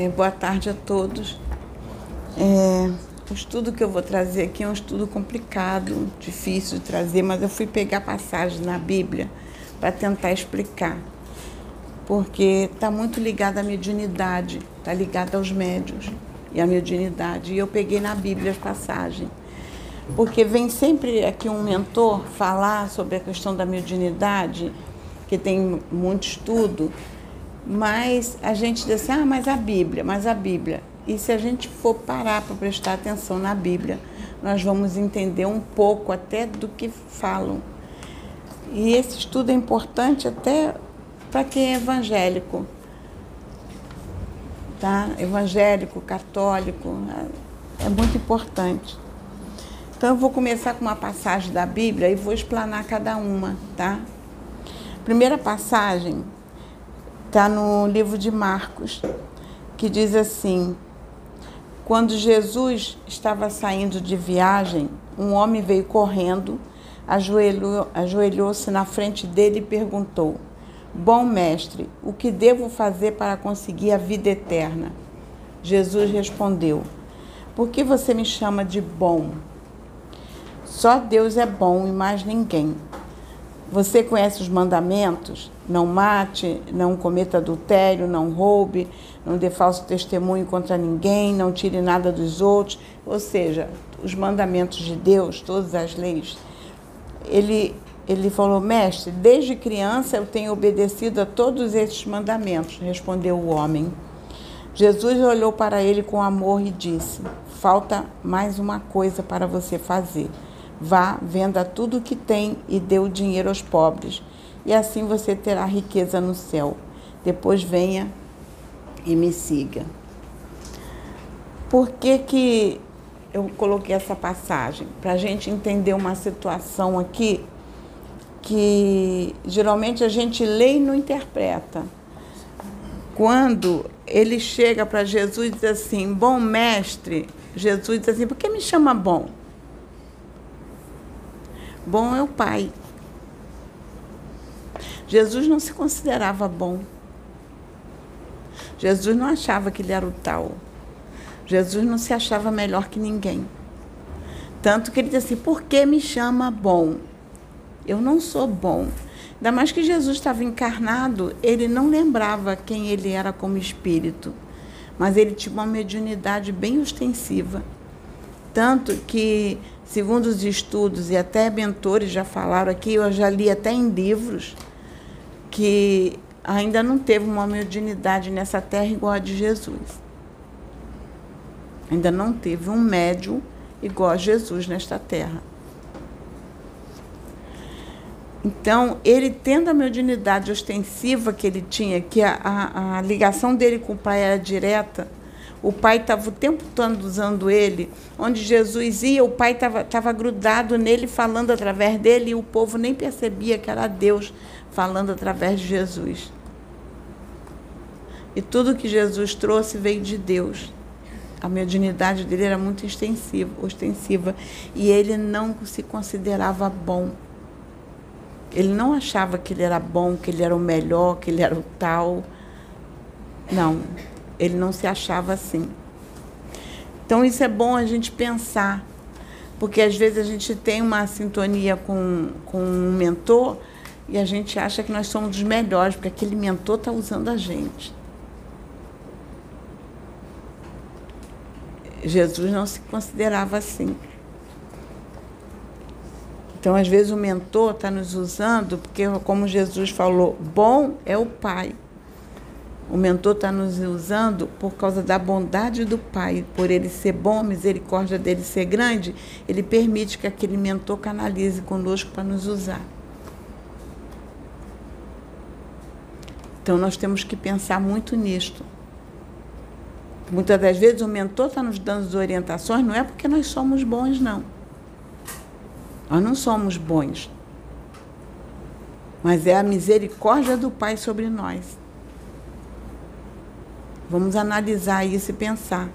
É, boa tarde a todos. É, o estudo que eu vou trazer aqui é um estudo complicado, difícil de trazer, mas eu fui pegar passagens na Bíblia para tentar explicar. Porque está muito ligado à mediunidade, está ligado aos médios e à mediunidade. E eu peguei na Bíblia as passagens. Porque vem sempre aqui um mentor falar sobre a questão da mediunidade, que tem muito estudo, mas a gente diz assim, ah, mas a Bíblia, mas a Bíblia. E se a gente for parar para prestar atenção na Bíblia, nós vamos entender um pouco até do que falam. E esse estudo é importante até para quem é evangélico. Tá? Evangélico, católico, é muito importante. Então eu vou começar com uma passagem da Bíblia e vou explanar cada uma, tá? Primeira passagem está no livro de Marcos, que diz assim: Quando Jesus estava saindo de viagem, um homem veio correndo, ajoelhou-se na frente dele e perguntou: Bom mestre, o que devo fazer para conseguir a vida eterna? Jesus respondeu: Por que você me chama de bom? Só Deus é bom e mais ninguém. Você conhece os mandamentos? Não mate, não cometa adultério, não roube, não dê falso testemunho contra ninguém, não tire nada dos outros. Ou seja, os mandamentos de Deus, todas as leis. Ele, ele falou, mestre, desde criança eu tenho obedecido a todos esses mandamentos, respondeu o homem. Jesus olhou para ele com amor e disse: Falta mais uma coisa para você fazer. Vá, venda tudo o que tem e dê o dinheiro aos pobres, e assim você terá riqueza no céu. Depois venha e me siga. Por que, que eu coloquei essa passagem? Para a gente entender uma situação aqui que geralmente a gente lê e não interpreta. Quando ele chega para Jesus e diz assim: Bom mestre, Jesus diz assim: Por que me chama bom? Bom é o Pai. Jesus não se considerava bom. Jesus não achava que ele era o tal. Jesus não se achava melhor que ninguém. Tanto que ele disse assim: por que me chama bom? Eu não sou bom. Ainda mais que Jesus estava encarnado, ele não lembrava quem ele era como espírito. Mas ele tinha uma mediunidade bem ostensiva. Tanto que segundo os estudos e até mentores já falaram aqui, eu já li até em livros, que ainda não teve uma mediunidade nessa terra igual a de Jesus. Ainda não teve um médium igual a Jesus nesta terra. Então, ele tendo a mediunidade ostensiva que ele tinha, que a, a, a ligação dele com o pai era direta, o pai estava o tempo todo usando ele. Onde Jesus ia, o pai estava grudado nele, falando através dele, e o povo nem percebia que era Deus falando através de Jesus. E tudo que Jesus trouxe veio de Deus. A mediunidade dele era muito extensiva, ostensiva. E ele não se considerava bom. Ele não achava que ele era bom, que ele era o melhor, que ele era o tal. Não. Ele não se achava assim. Então isso é bom a gente pensar, porque às vezes a gente tem uma sintonia com, com um mentor e a gente acha que nós somos os melhores, porque aquele mentor está usando a gente. Jesus não se considerava assim. Então, às vezes, o mentor está nos usando, porque, como Jesus falou, bom é o Pai. O mentor está nos usando por causa da bondade do Pai, por ele ser bom, a misericórdia dele ser grande, ele permite que aquele mentor canalize conosco para nos usar. Então nós temos que pensar muito nisto. Muitas das vezes o mentor está nos dando as orientações, não é porque nós somos bons, não. Nós não somos bons. Mas é a misericórdia do Pai sobre nós. Vamos analisar isso e pensar.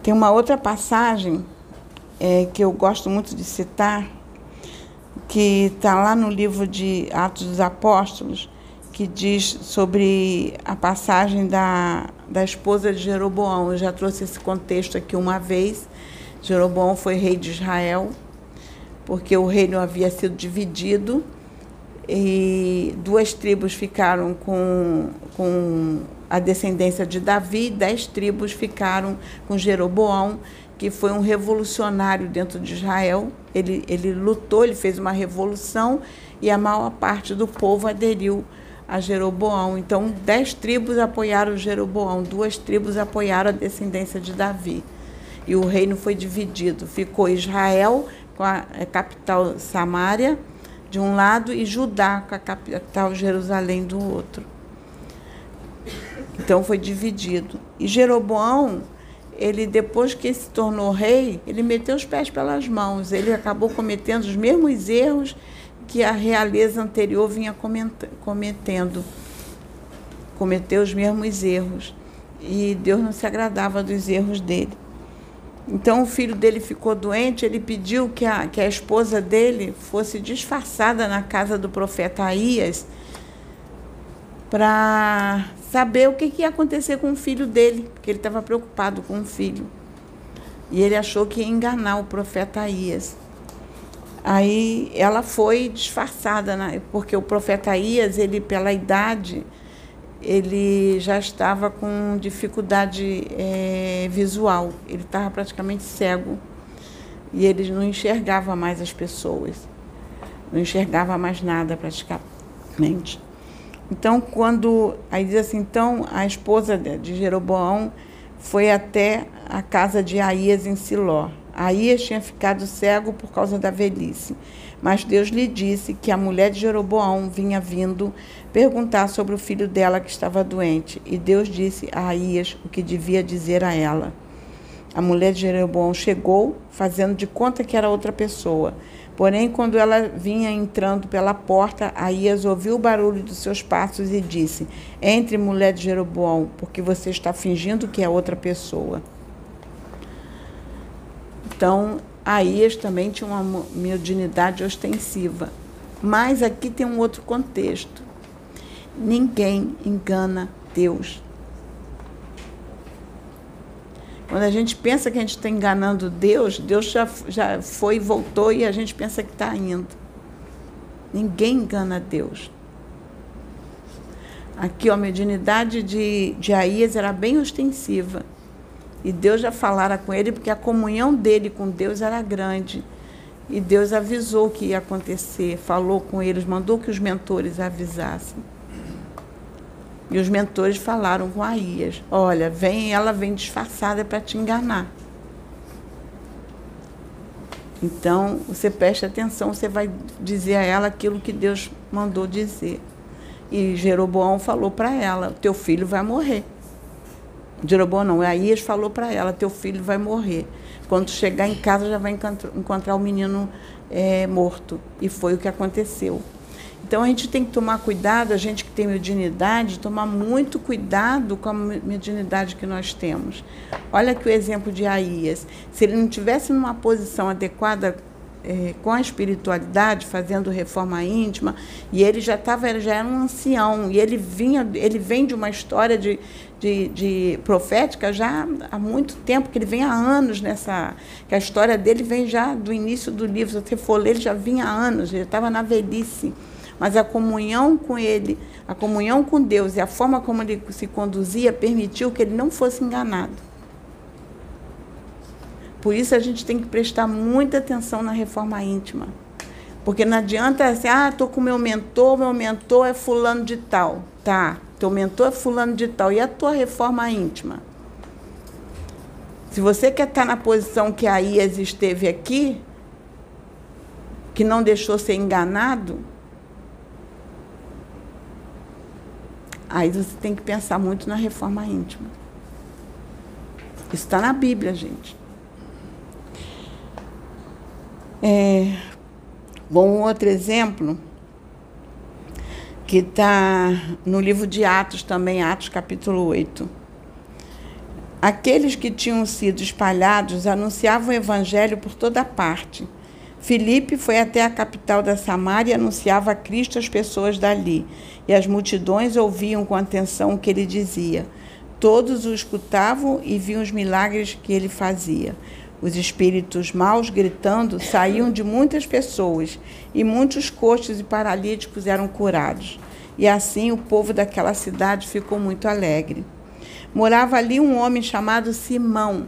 Tem uma outra passagem é, que eu gosto muito de citar, que está lá no livro de Atos dos Apóstolos, que diz sobre a passagem da, da esposa de Jeroboão. Eu já trouxe esse contexto aqui uma vez. Jeroboão foi rei de Israel, porque o reino havia sido dividido e duas tribos ficaram com, com a descendência de Davi, dez tribos ficaram com Jeroboão, que foi um revolucionário dentro de Israel. Ele, ele lutou, ele fez uma revolução e a maior parte do povo aderiu a Jeroboão. Então, dez tribos apoiaram Jeroboão, duas tribos apoiaram a descendência de Davi. E o reino foi dividido. Ficou Israel com a capital Samaria de um lado e Judá com a capital Jerusalém do outro. Então foi dividido. E Jeroboão, ele depois que se tornou rei, ele meteu os pés pelas mãos. Ele acabou cometendo os mesmos erros que a realeza anterior vinha cometendo. Cometeu os mesmos erros. E Deus não se agradava dos erros dele. Então o filho dele ficou doente, ele pediu que a, que a esposa dele fosse disfarçada na casa do profeta Aías para saber o que, que ia acontecer com o filho dele, porque ele estava preocupado com o filho. E ele achou que ia enganar o profeta Aías. Aí ela foi disfarçada, né? porque o profeta Aías, ele pela idade, ele já estava com dificuldade é, visual, ele estava praticamente cego e ele não enxergava mais as pessoas, não enxergava mais nada praticamente. Então, quando. Aí diz assim: então a esposa de Jeroboão foi até a casa de Aías em Siló. Aías tinha ficado cego por causa da velhice. Mas Deus lhe disse que a mulher de Jeroboão vinha vindo perguntar sobre o filho dela que estava doente. E Deus disse a Aías o que devia dizer a ela. A mulher de Jeroboão chegou, fazendo de conta que era outra pessoa. Porém, quando ela vinha entrando pela porta, Aías ouviu o barulho dos seus passos e disse: Entre, mulher de Jeroboão, porque você está fingindo que é outra pessoa. Então, Aías também tinha uma mediunidade ostensiva. Mas aqui tem um outro contexto. Ninguém engana Deus. Quando a gente pensa que a gente está enganando Deus, Deus já, já foi voltou e a gente pensa que está indo. Ninguém engana Deus. Aqui, ó, a mediunidade de, de Aías era bem ostensiva. E Deus já falara com ele, porque a comunhão dele com Deus era grande. E Deus avisou que ia acontecer, falou com eles, mandou que os mentores avisassem. E os mentores falaram com Aías: Olha, vem, ela vem disfarçada para te enganar. Então, você preste atenção, você vai dizer a ela aquilo que Deus mandou dizer. E Jeroboão falou para ela: Teu filho vai morrer. Jeroboão não, Aías falou para ela, teu filho vai morrer. Quando chegar em casa já vai encontrar o menino é, morto. E foi o que aconteceu. Então a gente tem que tomar cuidado, a gente que tem mediunidade, tomar muito cuidado com a mediunidade que nós temos. Olha aqui o exemplo de Aías. Se ele não tivesse numa posição adequada é, com a espiritualidade, fazendo reforma íntima, e ele já estava, já era um ancião, e ele vinha, ele vem de uma história de, de, de, profética já há muito tempo, que ele vem há anos nessa. que a história dele vem já do início do livro. Se você for ler, ele já vinha há anos, ele estava na velhice. Mas a comunhão com ele, a comunhão com Deus e a forma como ele se conduzia permitiu que ele não fosse enganado. Por isso a gente tem que prestar muita atenção na reforma íntima. Porque não adianta assim, ah, estou com meu mentor, meu mentor é fulano de tal. Tá, teu mentor é fulano de tal. E a tua reforma íntima? Se você quer estar na posição que a IAS esteve aqui, que não deixou ser enganado, aí você tem que pensar muito na reforma íntima. Isso está na Bíblia, gente. É, bom, um outro exemplo que está no livro de Atos também, Atos capítulo 8. Aqueles que tinham sido espalhados anunciavam o evangelho por toda parte. Filipe foi até a capital da Samária e anunciava a Cristo às pessoas dali, e as multidões ouviam com atenção o que ele dizia. Todos o escutavam e viam os milagres que ele fazia. Os espíritos maus, gritando, saíam de muitas pessoas, e muitos coxos e paralíticos eram curados. E assim o povo daquela cidade ficou muito alegre. Morava ali um homem chamado Simão,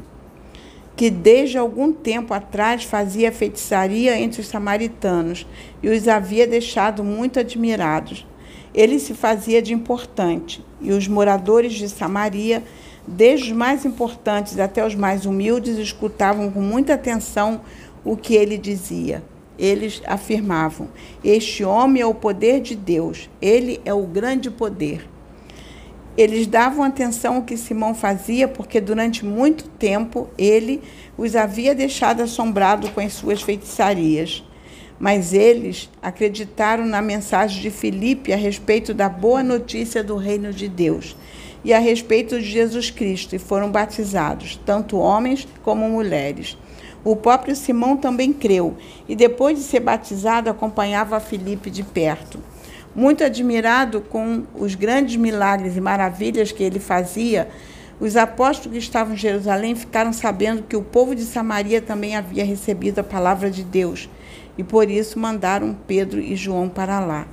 que desde algum tempo atrás fazia feitiçaria entre os samaritanos e os havia deixado muito admirados. Ele se fazia de importante, e os moradores de Samaria Desde os mais importantes até os mais humildes escutavam com muita atenção o que ele dizia. Eles afirmavam: Este homem é o poder de Deus, ele é o grande poder. Eles davam atenção ao que Simão fazia, porque durante muito tempo ele os havia deixado assombrados com as suas feitiçarias. Mas eles acreditaram na mensagem de Filipe a respeito da boa notícia do reino de Deus e a respeito de Jesus Cristo, e foram batizados, tanto homens como mulheres. O próprio Simão também creu, e depois de ser batizado, acompanhava Filipe de perto. Muito admirado com os grandes milagres e maravilhas que ele fazia, os apóstolos que estavam em Jerusalém ficaram sabendo que o povo de Samaria também havia recebido a palavra de Deus, e por isso mandaram Pedro e João para lá.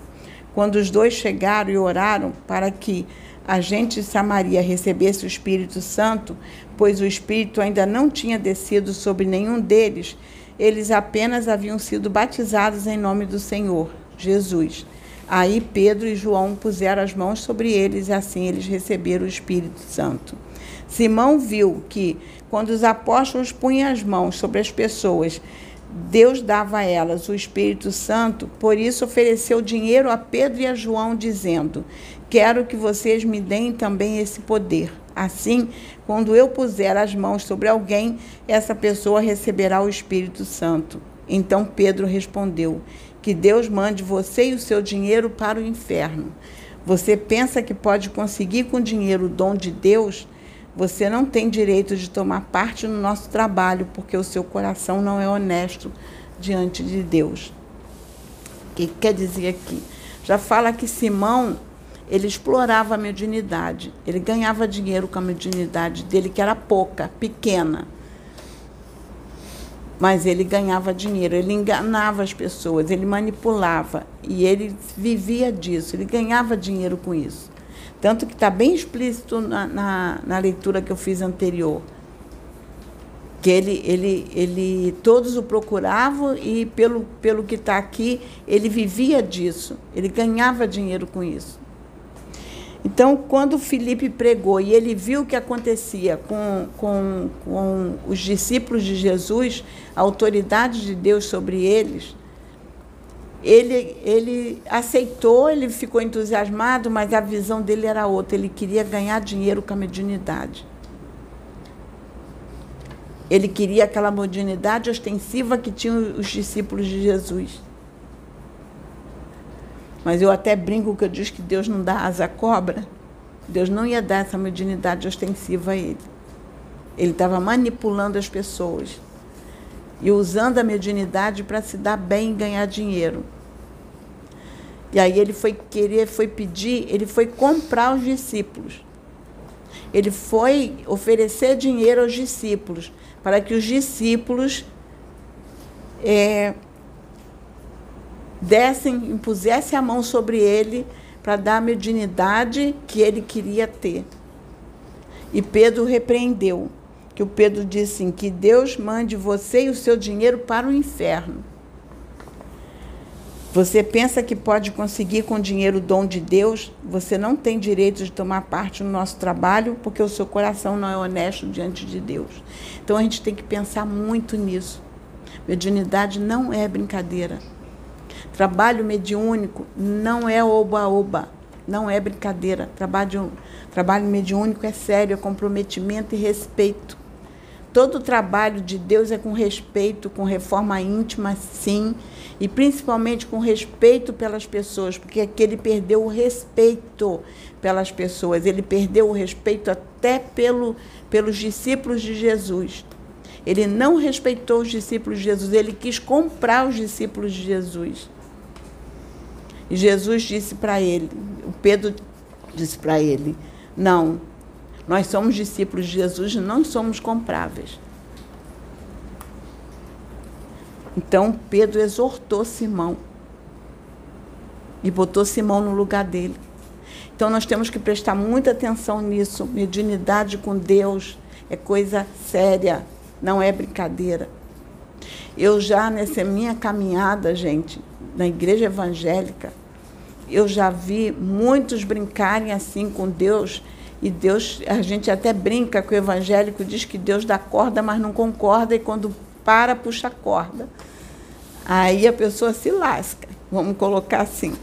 Quando os dois chegaram e oraram para que a gente de Samaria recebesse o Espírito Santo, pois o Espírito ainda não tinha descido sobre nenhum deles, eles apenas haviam sido batizados em nome do Senhor, Jesus. Aí Pedro e João puseram as mãos sobre eles e assim eles receberam o Espírito Santo. Simão viu que, quando os apóstolos punham as mãos sobre as pessoas, Deus dava a elas o Espírito Santo, por isso ofereceu dinheiro a Pedro e a João, dizendo: Quero que vocês me deem também esse poder. Assim, quando eu puser as mãos sobre alguém, essa pessoa receberá o Espírito Santo. Então Pedro respondeu: Que Deus mande você e o seu dinheiro para o inferno. Você pensa que pode conseguir com dinheiro o dom de Deus? Você não tem direito de tomar parte no nosso trabalho, porque o seu coração não é honesto diante de Deus. O que quer dizer aqui? Já fala que Simão ele explorava a mediunidade. Ele ganhava dinheiro com a mediunidade dele, que era pouca, pequena. Mas ele ganhava dinheiro, ele enganava as pessoas, ele manipulava. E ele vivia disso, ele ganhava dinheiro com isso. Tanto que está bem explícito na, na, na, leitura que eu fiz anterior. Que ele, ele, ele, todos o procuravam e, pelo, pelo que está aqui, ele vivia disso, ele ganhava dinheiro com isso. Então, quando Felipe pregou e ele viu o que acontecia com, com, com os discípulos de Jesus, a autoridade de Deus sobre eles, ele, ele aceitou, ele ficou entusiasmado, mas a visão dele era outra. Ele queria ganhar dinheiro com a mediunidade. Ele queria aquela mediunidade ostensiva que tinham os discípulos de Jesus. Mas eu até brinco que eu digo que Deus não dá asa à cobra. Deus não ia dar essa mediunidade ostensiva a ele. Ele estava manipulando as pessoas e usando a mediunidade para se dar bem e ganhar dinheiro. E aí ele foi querer, foi pedir, ele foi comprar os discípulos. Ele foi oferecer dinheiro aos discípulos para que os discípulos é, dessem, impusessem a mão sobre ele para dar a mediunidade que ele queria ter. E Pedro repreendeu, que o Pedro disse assim, que Deus mande você e o seu dinheiro para o inferno. Você pensa que pode conseguir com dinheiro o dom de Deus? Você não tem direito de tomar parte no nosso trabalho porque o seu coração não é honesto diante de Deus. Então a gente tem que pensar muito nisso. Mediunidade não é brincadeira. Trabalho mediúnico não é oba-oba, não é brincadeira. Trabalho, trabalho mediúnico é sério, é comprometimento e respeito. Todo trabalho de Deus é com respeito, com reforma íntima, sim, e principalmente com respeito pelas pessoas, porque aqui ele perdeu o respeito pelas pessoas, ele perdeu o respeito até pelo, pelos discípulos de Jesus. Ele não respeitou os discípulos de Jesus, ele quis comprar os discípulos de Jesus. E Jesus disse para ele, o Pedro disse para ele: Não, nós somos discípulos de Jesus, não somos compráveis. Então Pedro exortou Simão e botou Simão no lugar dele. Então nós temos que prestar muita atenção nisso. Mediunidade com Deus é coisa séria, não é brincadeira. Eu já nessa minha caminhada, gente, na igreja evangélica, eu já vi muitos brincarem assim com Deus. E Deus, a gente até brinca que o evangélico diz que Deus dá corda, mas não concorda, e quando para, puxa a corda. Aí a pessoa se lasca, vamos colocar assim.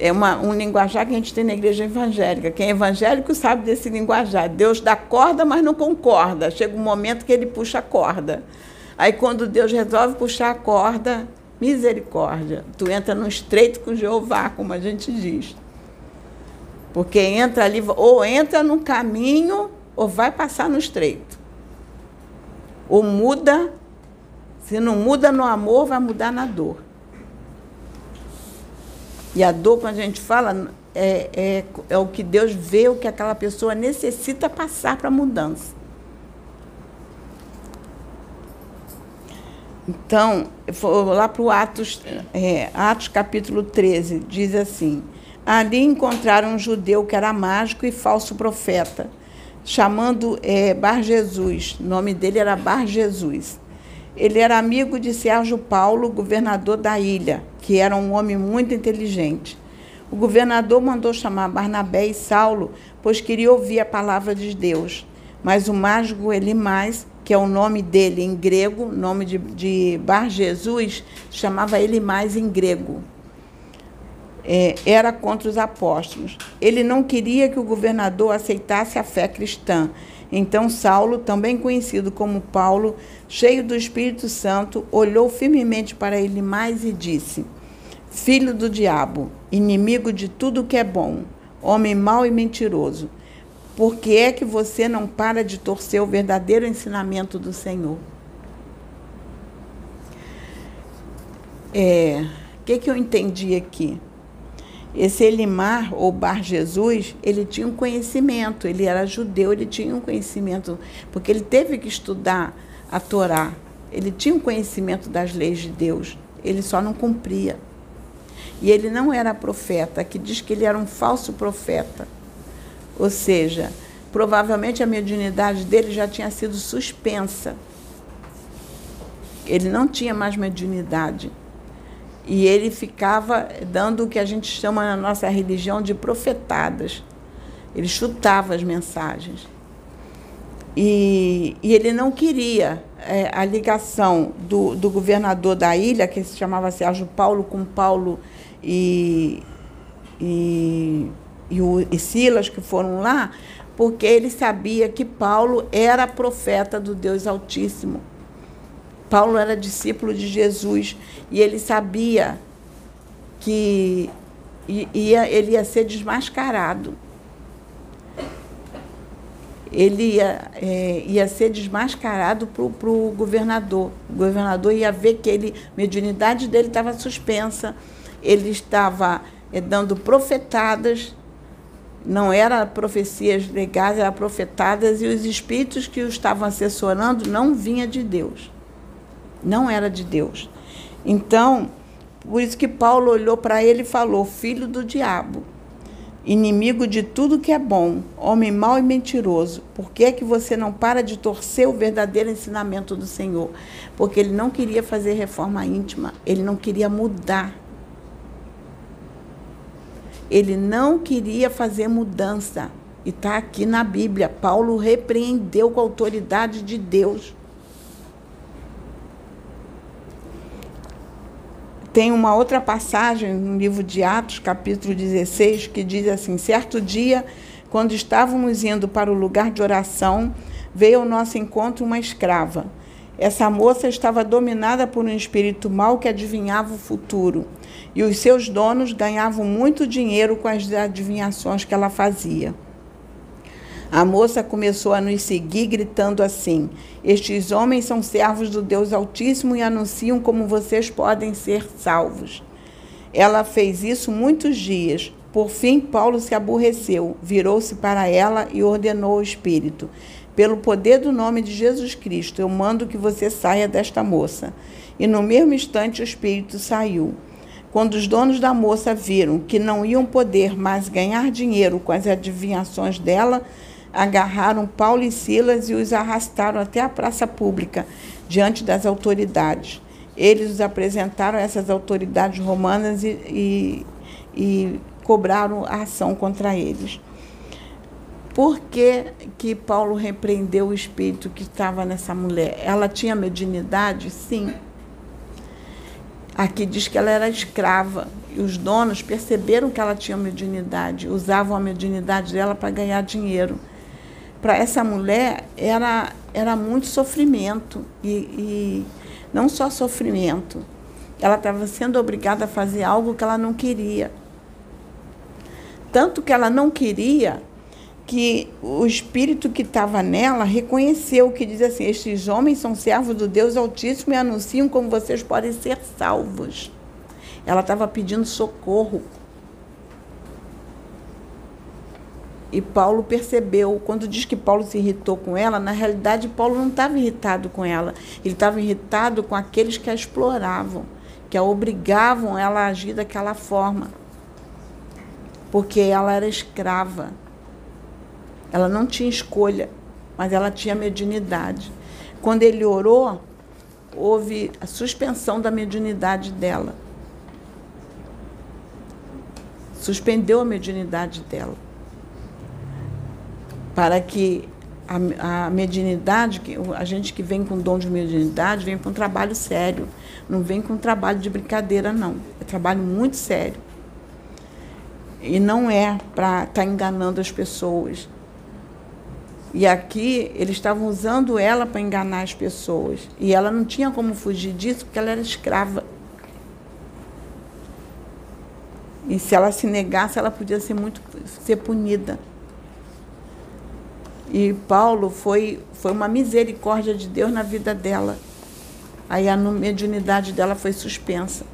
É uma, um linguajar que a gente tem na igreja evangélica. Quem é evangélico sabe desse linguajar. Deus dá corda, mas não concorda. Chega um momento que ele puxa a corda. Aí, quando Deus resolve puxar a corda, Misericórdia. Tu entra no estreito com Jeová, como a gente diz. Porque entra ali, ou entra no caminho, ou vai passar no estreito. Ou muda, se não muda no amor, vai mudar na dor. E a dor, quando a gente fala, é, é, é o que Deus vê, o que aquela pessoa necessita passar para a mudança. Então, lá para o Atos, é, Atos capítulo 13, diz assim: Ali encontraram um judeu que era mágico e falso profeta, chamando é, Bar Jesus. O nome dele era Bar Jesus. Ele era amigo de Sérgio Paulo, governador da ilha, que era um homem muito inteligente. O governador mandou chamar Barnabé e Saulo, pois queria ouvir a palavra de Deus. Mas o mágico Elimais que é o nome dele em grego, nome de, de Bar Jesus, chamava ele mais em grego. É, era contra os apóstolos. Ele não queria que o governador aceitasse a fé cristã. Então Saulo, também conhecido como Paulo, cheio do Espírito Santo, olhou firmemente para ele mais e disse: Filho do diabo, inimigo de tudo que é bom, homem mau e mentiroso, por que é que você não para de torcer o verdadeiro ensinamento do Senhor? É, o que, que eu entendi aqui? Esse Elimar, ou Bar Jesus, ele tinha um conhecimento, ele era judeu, ele tinha um conhecimento, porque ele teve que estudar a Torá, ele tinha um conhecimento das leis de Deus, ele só não cumpria. E ele não era profeta, que diz que ele era um falso profeta. Ou seja, provavelmente a mediunidade dele já tinha sido suspensa. Ele não tinha mais mediunidade. E ele ficava dando o que a gente chama na nossa religião de profetadas. Ele chutava as mensagens. E, e ele não queria é, a ligação do, do governador da ilha, que se chamava Sérgio Paulo, com Paulo e, e e, o, e Silas que foram lá, porque ele sabia que Paulo era profeta do Deus Altíssimo. Paulo era discípulo de Jesus e ele sabia que ia, ele ia ser desmascarado. Ele ia, é, ia ser desmascarado para o governador. O governador ia ver que ele, a mediunidade dele estava suspensa, ele estava é, dando profetadas não eram profecias legais, eram profetadas, e os espíritos que o estavam assessorando não vinha de Deus. Não era de Deus. Então, por isso que Paulo olhou para ele e falou: Filho do diabo, inimigo de tudo que é bom, homem mau e mentiroso, por que é que você não para de torcer o verdadeiro ensinamento do Senhor? Porque ele não queria fazer reforma íntima, ele não queria mudar ele não queria fazer mudança. E está aqui na Bíblia. Paulo repreendeu com a autoridade de Deus. Tem uma outra passagem no livro de Atos, capítulo 16, que diz assim: Certo dia, quando estávamos indo para o lugar de oração, veio ao nosso encontro uma escrava. Essa moça estava dominada por um espírito mau que adivinhava o futuro e os seus donos ganhavam muito dinheiro com as adivinhações que ela fazia. A moça começou a nos seguir, gritando assim: Estes homens são servos do Deus Altíssimo e anunciam como vocês podem ser salvos. Ela fez isso muitos dias. Por fim, Paulo se aborreceu, virou-se para ela e ordenou ao espírito: Pelo poder do nome de Jesus Cristo, eu mando que você saia desta moça. E no mesmo instante o espírito saiu. Quando os donos da moça viram que não iam poder mais ganhar dinheiro com as adivinhações dela, agarraram Paulo e Silas e os arrastaram até a praça pública, diante das autoridades. Eles os apresentaram a essas autoridades romanas e, e, e cobraram a ação contra eles. Por que, que Paulo repreendeu o espírito que estava nessa mulher? Ela tinha mediunidade? Sim. Aqui diz que ela era escrava e os donos perceberam que ela tinha mediunidade, usavam a mediunidade dela para ganhar dinheiro para essa mulher era, era muito sofrimento e, e não só sofrimento. Ela estava sendo obrigada a fazer algo que ela não queria. Tanto que ela não queria que o espírito que estava nela reconheceu que diz assim: estes homens são servos do Deus Altíssimo e anunciam como vocês podem ser salvos. Ela estava pedindo socorro E Paulo percebeu, quando diz que Paulo se irritou com ela, na realidade Paulo não estava irritado com ela, ele estava irritado com aqueles que a exploravam, que a obrigavam ela a agir daquela forma. Porque ela era escrava. Ela não tinha escolha, mas ela tinha mediunidade. Quando ele orou, houve a suspensão da mediunidade dela. Suspendeu a mediunidade dela para que a, a mediunidade, a gente que vem com dom de mediunidade, vem para um trabalho sério. Não vem com um trabalho de brincadeira, não. É trabalho muito sério. E não é para estar tá enganando as pessoas. E aqui eles estavam usando ela para enganar as pessoas. E ela não tinha como fugir disso porque ela era escrava. E se ela se negasse, ela podia ser muito ser punida. E Paulo foi, foi uma misericórdia de Deus na vida dela. Aí a mediunidade dela foi suspensa.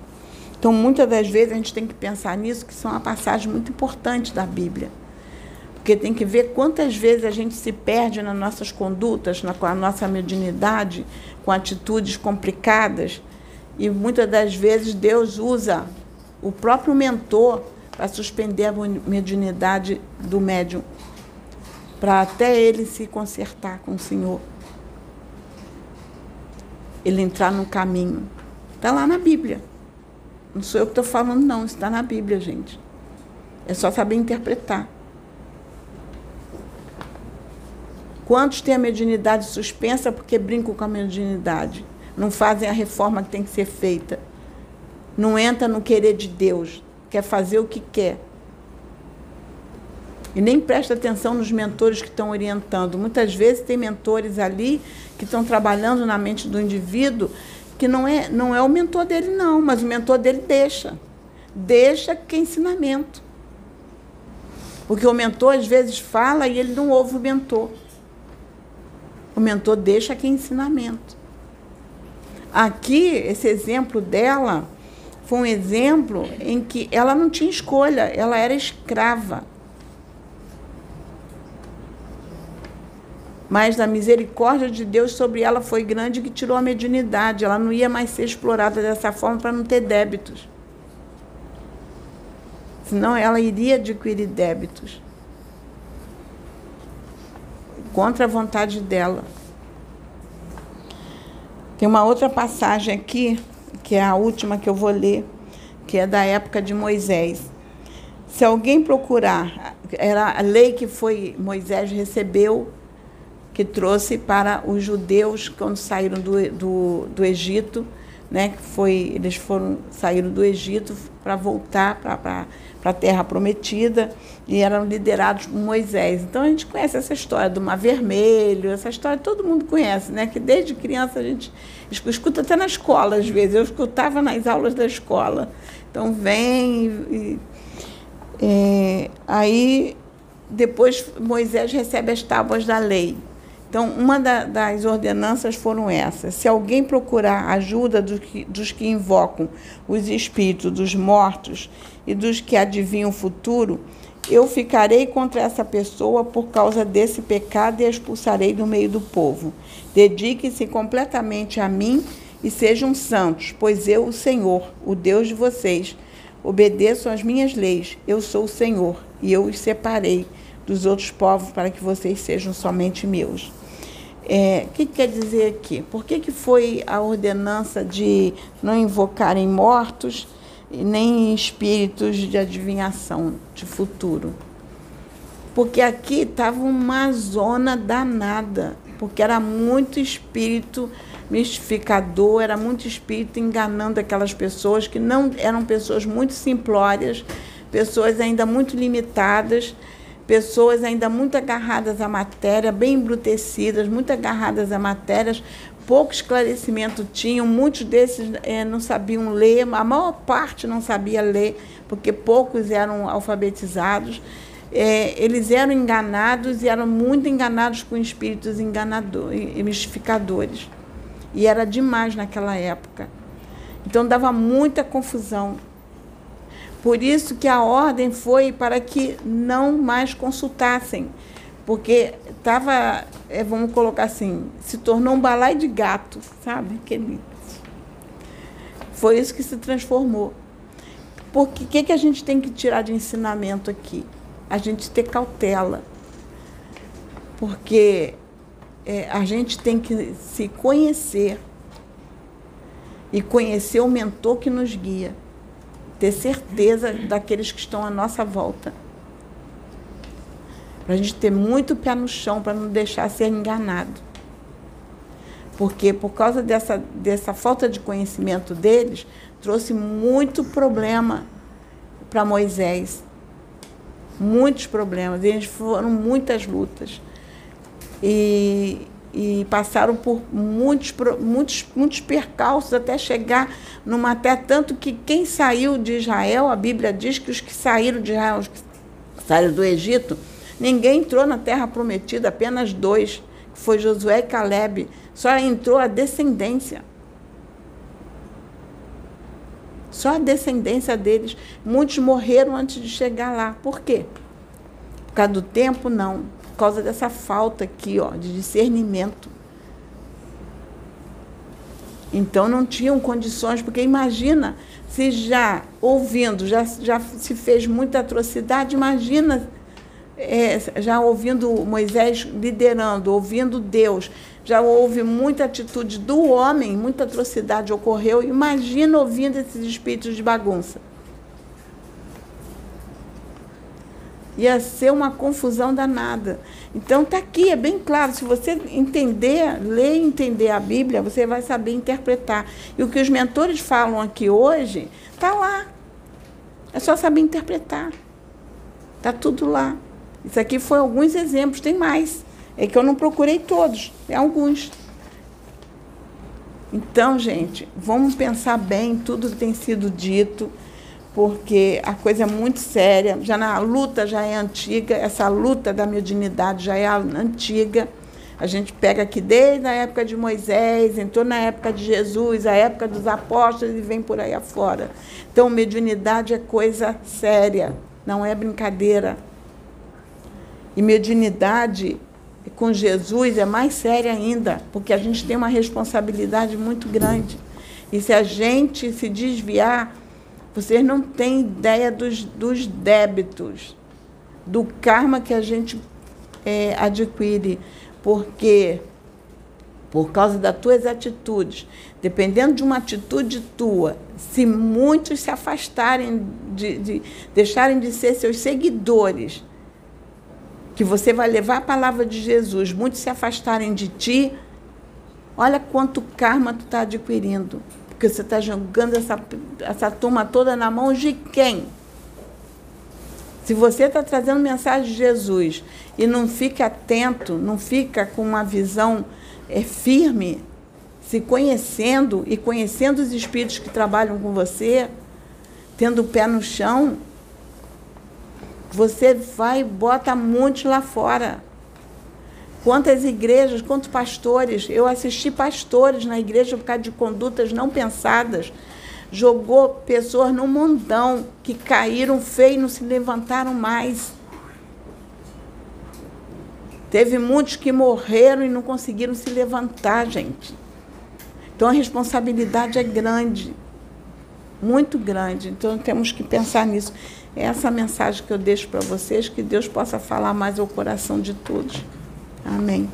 Então, muitas das vezes a gente tem que pensar nisso, que são uma passagem muito importante da Bíblia. Porque tem que ver quantas vezes a gente se perde nas nossas condutas, na, com a nossa mediunidade, com atitudes complicadas. E muitas das vezes Deus usa o próprio mentor para suspender a mediunidade do médium para até ele se consertar com o Senhor. Ele entrar no caminho. Está lá na Bíblia. Não sou eu que estou falando, não. Está na Bíblia, gente. É só saber interpretar. Quantos têm a mediunidade suspensa porque brincam com a mediunidade? Não fazem a reforma que tem que ser feita. Não entra no querer de Deus. Quer fazer o que quer e nem presta atenção nos mentores que estão orientando. Muitas vezes tem mentores ali que estão trabalhando na mente do indivíduo que não é, não é o mentor dele, não, mas o mentor dele deixa. Deixa que é ensinamento. Porque o mentor às vezes fala e ele não ouve o mentor. O mentor deixa que é ensinamento. Aqui, esse exemplo dela foi um exemplo em que ela não tinha escolha, ela era escrava. mas a misericórdia de Deus sobre ela foi grande que tirou a mediunidade. Ela não ia mais ser explorada dessa forma para não ter débitos. Senão ela iria adquirir débitos. Contra a vontade dela. Tem uma outra passagem aqui, que é a última que eu vou ler, que é da época de Moisés. Se alguém procurar, era a lei que foi Moisés recebeu que trouxe para os judeus quando saíram do, do, do Egito, né, que foi, eles foram saíram do Egito para voltar para a terra prometida e eram liderados por Moisés. Então a gente conhece essa história do Mar Vermelho, essa história todo mundo conhece, né? Que desde criança a gente escuta até na escola às vezes. Eu escutava nas aulas da escola. Então vem e, é, aí depois Moisés recebe as tábuas da lei. Então, uma da, das ordenanças foram essas. Se alguém procurar ajuda do que, dos que invocam os espíritos dos mortos e dos que adivinham o futuro, eu ficarei contra essa pessoa por causa desse pecado e a expulsarei do meio do povo. Dedique-se completamente a mim e sejam santos, pois eu, o Senhor, o Deus de vocês, obedeço às minhas leis. Eu sou o Senhor e eu os separei dos outros povos para que vocês sejam somente meus. É, o que quer dizer aqui? Por que, que foi a ordenança de não invocarem mortos nem espíritos de adivinhação de futuro? Porque aqui estava uma zona danada, porque era muito espírito mistificador, era muito espírito enganando aquelas pessoas que não eram pessoas muito simplórias, pessoas ainda muito limitadas pessoas ainda muito agarradas à matéria, bem embrutecidas, muito agarradas à matéria, pouco esclarecimento tinham, muitos desses é, não sabiam ler, a maior parte não sabia ler, porque poucos eram alfabetizados. É, eles eram enganados e eram muito enganados com espíritos enganadores, mistificadores. E era demais naquela época. Então dava muita confusão. Por isso que a ordem foi para que não mais consultassem, porque estava, é, vamos colocar assim, se tornou um balai de gato, sabe? Aquele... Foi isso que se transformou. Porque o que, que a gente tem que tirar de ensinamento aqui? A gente ter cautela. Porque é, a gente tem que se conhecer e conhecer o mentor que nos guia ter certeza daqueles que estão à nossa volta. Para a gente ter muito pé no chão, para não deixar ser enganado. Porque por causa dessa, dessa falta de conhecimento deles, trouxe muito problema para Moisés. Muitos problemas. Eles foram muitas lutas. E, e passaram por muitos, muitos, muitos percalços até chegar numa até tanto que quem saiu de Israel, a Bíblia diz que os que saíram de Israel, os que saíram do Egito, ninguém entrou na terra prometida, apenas dois, que foi Josué e Caleb. Só entrou a descendência. Só a descendência deles. Muitos morreram antes de chegar lá. Por quê? Por causa do tempo, não por causa dessa falta aqui, ó, de discernimento. Então não tinham condições, porque imagina se já ouvindo, já, já se fez muita atrocidade, imagina é, já ouvindo Moisés liderando, ouvindo Deus, já houve muita atitude do homem, muita atrocidade ocorreu, imagina ouvindo esses espíritos de bagunça. Ia ser uma confusão danada. Então está aqui, é bem claro. Se você entender, ler e entender a Bíblia, você vai saber interpretar. E o que os mentores falam aqui hoje, está lá. É só saber interpretar. Está tudo lá. Isso aqui foi alguns exemplos, tem mais. É que eu não procurei todos, é alguns. Então, gente, vamos pensar bem tudo que tem sido dito porque a coisa é muito séria. Já na luta já é antiga, essa luta da mediunidade já é antiga. A gente pega aqui desde a época de Moisés, entrou na época de Jesus, a época dos apóstolos e vem por aí afora. Então, mediunidade é coisa séria, não é brincadeira. E mediunidade com Jesus é mais séria ainda, porque a gente tem uma responsabilidade muito grande. E se a gente se desviar, vocês não têm ideia dos, dos débitos, do karma que a gente é, adquire, porque por causa das tuas atitudes, dependendo de uma atitude tua, se muitos se afastarem, de, de deixarem de ser seus seguidores, que você vai levar a palavra de Jesus, muitos se afastarem de ti, olha quanto karma tu está adquirindo. Porque você está jogando essa, essa turma toda na mão de quem? Se você está trazendo mensagem de Jesus e não fica atento, não fica com uma visão é, firme, se conhecendo e conhecendo os espíritos que trabalham com você, tendo o pé no chão, Você vai e bota muitos lá fora. Quantas igrejas, quantos pastores? Eu assisti pastores na igreja por causa de condutas não pensadas. Jogou pessoas no mundão que caíram feio e não se levantaram mais. Teve muitos que morreram e não conseguiram se levantar, gente. Então a responsabilidade é grande, muito grande. Então temos que pensar nisso. É essa mensagem que eu deixo para vocês, que Deus possa falar mais ao coração de todos. Amém.